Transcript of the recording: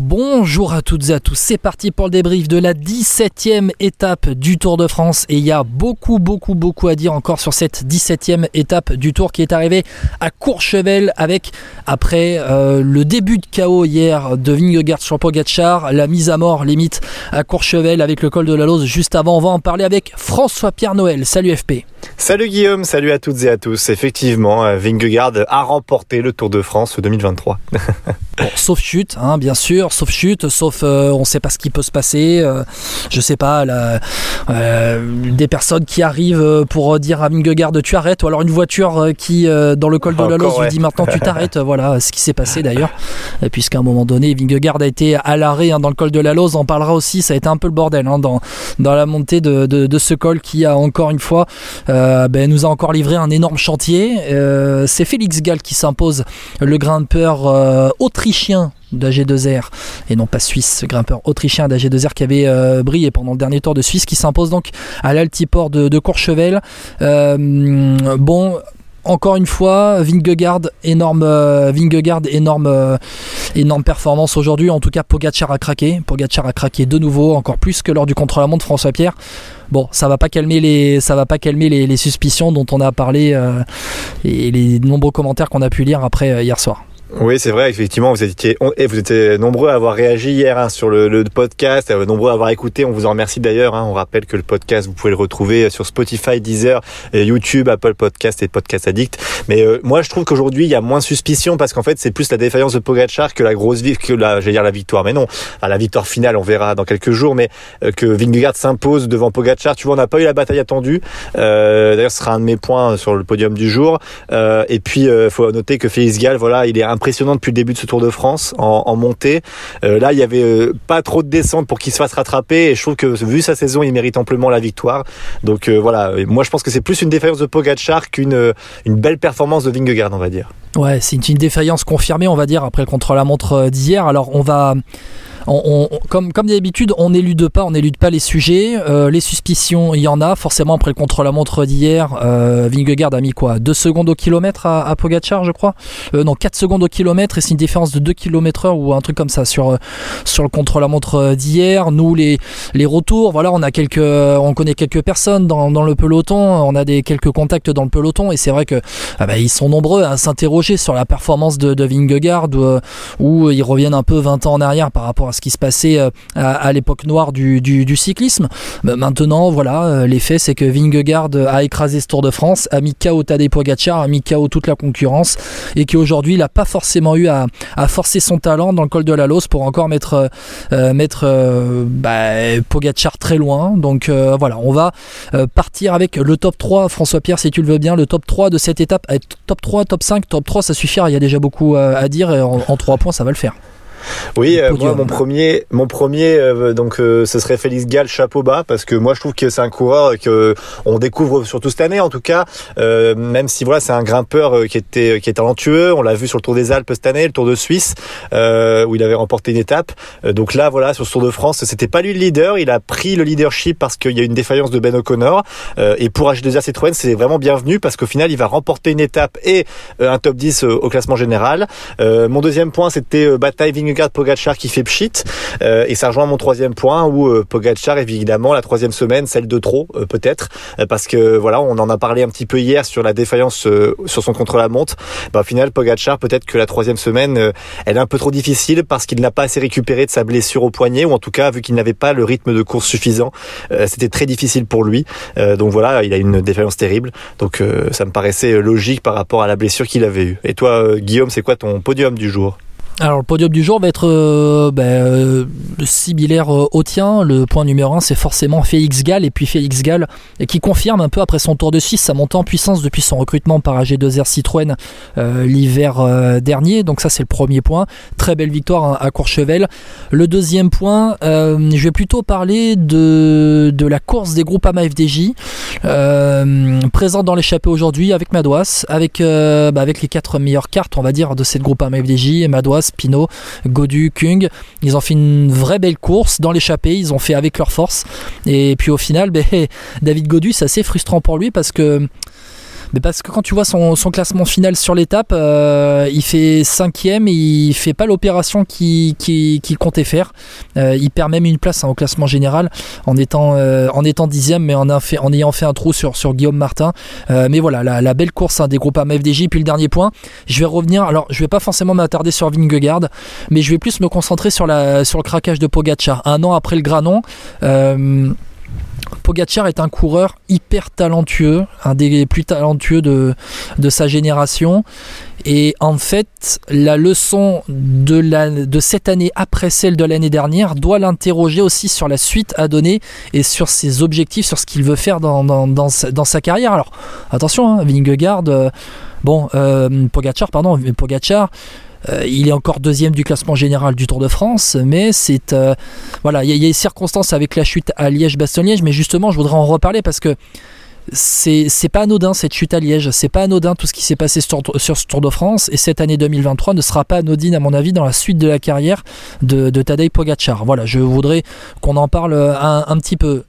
Bonjour à toutes et à tous, c'est parti pour le débrief de la 17e étape du Tour de France et il y a beaucoup beaucoup beaucoup à dire encore sur cette 17e étape du Tour qui est arrivée à Courchevel avec après euh, le début de chaos hier de Vingegaard sur Pogacar, la mise à mort limite à Courchevel avec le col de la Lose juste avant, on va en parler avec François-Pierre Noël. Salut FP. Salut Guillaume, salut à toutes et à tous. Effectivement, euh, Vingegaard a remporté le Tour de France 2023. sauf chute, hein, bien sûr, sauf chute, sauf euh, on ne sait pas ce qui peut se passer. Euh, je sais pas, des personnes qui arrivent pour dire à Vingegaard tu arrêtes, ou alors une voiture qui dans le col de la Lose lui dit maintenant tu t'arrêtes. voilà ce qui s'est passé d'ailleurs, puisqu'à un moment donné Vingegaard a été à l'arrêt hein, dans le col de la Lose. On parlera aussi, ça a été un peu le bordel hein, dans dans la montée de, de, ce col qui a encore une fois euh, ben, nous a encore livré un énorme chantier. Euh, c'est Félix Gall qui s'impose, le grimpeur euh, autrichien d'AG2R et non pas suisse, grimpeur autrichien d'AG2R qui avait brillé pendant le dernier tour de Suisse qui s'impose donc à l'altiport de, Courchevel. bon, encore une fois, Vingegaard, énorme, euh, énorme, euh, performance aujourd'hui. En tout cas, Pogacar a craqué. Pogacar a craqué de nouveau, encore plus que lors du contre-la-montre François Pierre. Bon, ça va pas calmer les, ça va pas calmer les, suspicions dont on a parlé euh, et les nombreux commentaires qu'on a pu lire après hier soir. Oui, c'est vrai, effectivement, vous étiez, et vous étiez nombreux à avoir réagi hier hein, sur le, le, podcast, nombreux à avoir écouté. On vous en remercie d'ailleurs. Hein. On rappelle que le podcast, vous pouvez le retrouver sur Spotify, Deezer, YouTube, Apple Podcast et Podcast Addict. Mais euh, moi, je trouve qu'aujourd'hui, il y a moins suspicion parce qu'en fait, c'est plus la défaillance de Pogacar que la grosse vie, que la, j'allais dire la victoire. Mais non, la victoire finale, on verra dans quelques jours. Mais euh, que Vingegaard s'impose devant Pogacar, tu vois, on n'a pas eu la bataille attendue. Euh, d'ailleurs, ce sera un de mes points sur le podium du jour. et puis, il faut noter que Félix Gall, voilà, il est un impressionnant depuis le début de ce Tour de France en, montée. Euh, là, il y avait euh, pas trop de descente pour qu'il se fasse rattraper et je trouve que vu sa saison, il mérite amplement la victoire. Donc euh, voilà, moi je pense que c'est plus une défaillance de Pogacar qu'une une belle performance de Vingegaard, on va dire. Ouais, c'est une défaillance confirmée, on va dire, après le contre-la-montre d'hier. Alors on va comme, d'habitude, on n'élude pas, on pas les sujets. Euh, les suspicions, il y en a. Forcément, après le contre-la-montre d'hier, euh, Vingegaard a mis quoi? 2 secondes au kilomètre à, à Pogacar, je crois? Euh, Non, 4 secondes au kilomètre et c'est une différence de 2 km heure ou un truc comme ça sur, euh, sur le contre-la-montre d'hier. Nous, les, retours, voilà, on connaît quelques personnes dans, dans le peloton, on a des quelques contacts dans le peloton et c'est vrai que ah bah, ils sont nombreux à s'interroger sur la performance de, de Vingegaard où, où ils reviennent un peu 20 ans en arrière par rapport à ce qui se passait euh, à, l'époque noire du, cyclisme. Maintenant, voilà, euh, l'effet c'est que Vingegaard a écrasé ce Tour de France, a mis KO Tadej Pogacar, a mis KO toute la concurrence et qu'aujourd'hui il n'a pas forcément eu à, forcer son talent dans le col de la Lose pour encore mettre, euh, mettre bah, Pogacar très loin. Donc voilà, on va partir avec le top 3, François Pierre, si tu le veux bien, le top 3 de cette étape. Top 3, top 5, top 3, ça suffira, il y a déjà beaucoup à dire et en, en 3 points ça va le faire. Oui, euh, moi mon premier, mon premier, euh, donc euh, ce serait Félix Gall, chapeau bas, parce que moi je trouve que c'est un coureur que on découvre surtout cette année en tout cas, même si voilà c'est un grimpeur qui était qui est talentueux, on l'a vu sur le Tour des Alpes cette année, le Tour de Suisse où il avait remporté une étape. donc là voilà sur ce Tour de France, c'était pas lui le leader, il a pris le leadership parce qu'il y a une défaillance de Ben O'Connor et pour H2R Citroën c'est vraiment bienvenu parce qu'au final il va remporter une étape et un top 10 au classement général. mon deuxième point c'était bataille Vingegaard Pogachar qui fait pchit. Euh, et ça rejoint mon troisième point où euh, Pogachar évidemment la troisième semaine celle de trop euh, peut-être. Parce que voilà on en a parlé un petit peu hier sur la défaillance sur son contre-la-montre. Bah, au final Pogachar peut-être que la troisième semaine elle est un peu trop difficile parce qu'il n'a pas assez récupéré de sa blessure au poignet ou en tout cas vu qu'il n'avait pas le rythme de course suffisant c'était très difficile pour lui. Donc voilà il a une défaillance terrible. Donc ça me paraissait logique par rapport à la blessure qu'il avait eue. Et toi Guillaume c'est quoi ton podium du jour? Alors le podium du jour va être euh, ben, euh, similaire euh, au tien. Le point numéro 1 c'est forcément Félix Gall et puis Félix Gall qui confirme un peu après son tour de Suisse sa montée en puissance depuis son recrutement par AG2R Citroën l'hiver dernier. Donc ça c'est le premier point. Très belle victoire à Courchevel. Le deuxième point, je vais plutôt parler de, de la course des groupes AMA FDJ présente dans l'échappée aujourd'hui avec Madouas, avec, bah, avec les quatre meilleures cartes on va dire de cette groupe AMA FDJ. Madouas Pino, Godu, Kung. Ils ont fait une vraie belle course dans l'échappée, ils ont fait avec leur force. Et puis au final, ben, David Godu, c'est assez frustrant pour lui parce que Mais parce que quand tu vois son, classement final sur l'étape, euh, il fait cinquième et il fait pas l'opération qu'il comptait faire. Euh, il perd même une place hein, au classement général en étant euh, en étant dixième, mais en, ayant fait un trou sur, sur Guillaume Martin. mais voilà, la, belle course hein, des groupes FDJ. Puis le dernier point, je vais revenir. Alors, je vais pas forcément m'attarder sur Vingegaard, mais je vais plus me concentrer sur la sur le craquage de Pogacar. Un an après le Granon. Pogacar est un coureur hyper talentueux, un des plus talentueux de, sa génération. Et en fait, la leçon de, cette année après celle de l'année dernière doit l'interroger aussi sur la suite à donner et sur ses objectifs, sur ce qu'il veut faire dans, sa, carrière. Alors, attention, hein, euh, bon, euh, Pogacar, pardon, Pogacar, euh, il est encore deuxième du classement général du Tour de France, mais c'est euh, voilà, il y, a des circonstances avec la chute à Liège-Bastogne-Liège, mais justement, je voudrais en reparler parce que c'est pas anodin cette chute à Liège, c'est pas anodin tout ce qui s'est passé sur, ce Tour de France et cette année 2023 ne sera pas anodine à mon avis dans la suite de la carrière de, de Tadej Pogacar. Voilà, je voudrais qu'on en parle un, petit peu.